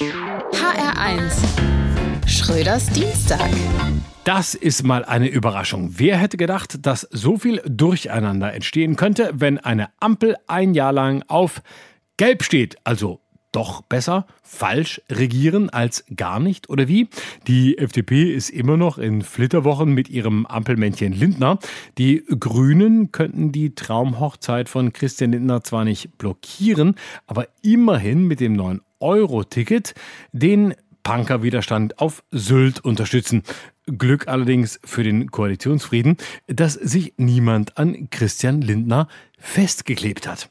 HR1 Schröders Dienstag. Das ist mal eine Überraschung. Wer hätte gedacht, dass so viel Durcheinander entstehen könnte, wenn eine Ampel ein Jahr lang auf Gelb steht, also doch besser falsch regieren als gar nicht oder wie? Die FDP ist immer noch in Flitterwochen mit ihrem Ampelmännchen Lindner. Die Grünen könnten die Traumhochzeit von Christian Lindner zwar nicht blockieren, aber immerhin mit dem neuen Euro-Ticket den Punkerwiderstand auf Sylt unterstützen. Glück allerdings für den Koalitionsfrieden, dass sich niemand an Christian Lindner festgeklebt hat.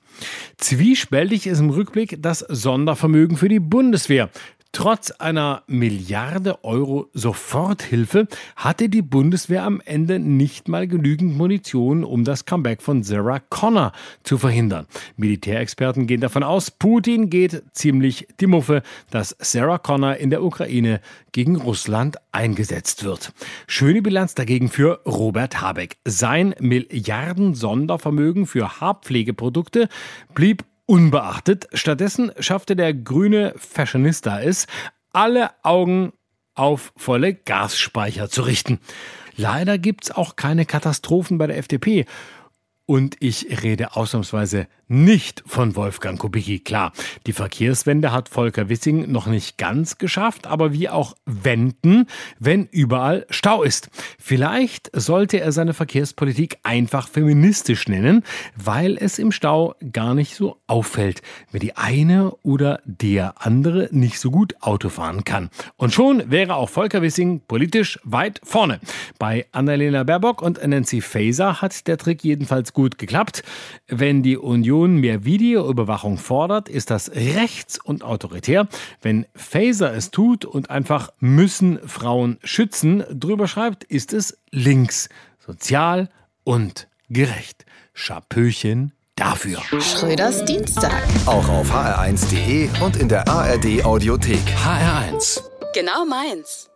Zwiespältig ist im Rückblick das Sondervermögen für die Bundeswehr. Trotz einer Milliarde Euro Soforthilfe hatte die Bundeswehr am Ende nicht mal genügend Munition, um das Comeback von Sarah Connor zu verhindern. Militärexperten gehen davon aus, Putin geht ziemlich die Muffe, dass Sarah Connor in der Ukraine gegen Russland eingesetzt wird. Schöne Bilanz dagegen für Robert Habeck. Sein Milliarden Sondervermögen für Haarpflegeprodukte blieb unbeachtet. Stattdessen schaffte der grüne Fashionista es, alle Augen auf volle Gasspeicher zu richten. Leider gibt's auch keine Katastrophen bei der FDP. Und ich rede ausnahmsweise nicht von Wolfgang Kubicki. Klar, die Verkehrswende hat Volker Wissing noch nicht ganz geschafft, aber wie auch wenden, wenn überall Stau ist. Vielleicht sollte er seine Verkehrspolitik einfach feministisch nennen, weil es im Stau gar nicht so auffällt, wenn die eine oder der andere nicht so gut Auto fahren kann. Und schon wäre auch Volker Wissing politisch weit vorne. Bei Annalena Baerbock und Nancy Faeser hat der Trick jedenfalls gut geklappt. Wenn die Union Union mehr Videoüberwachung fordert, ist das rechts und autoritär. Wenn Faser es tut und einfach müssen Frauen schützen drüber schreibt, ist es links, sozial und gerecht. Schapöchen dafür. Schröders Dienstag. Auch auf hr1.de und in der ARD Audiothek. HR1. Genau meins.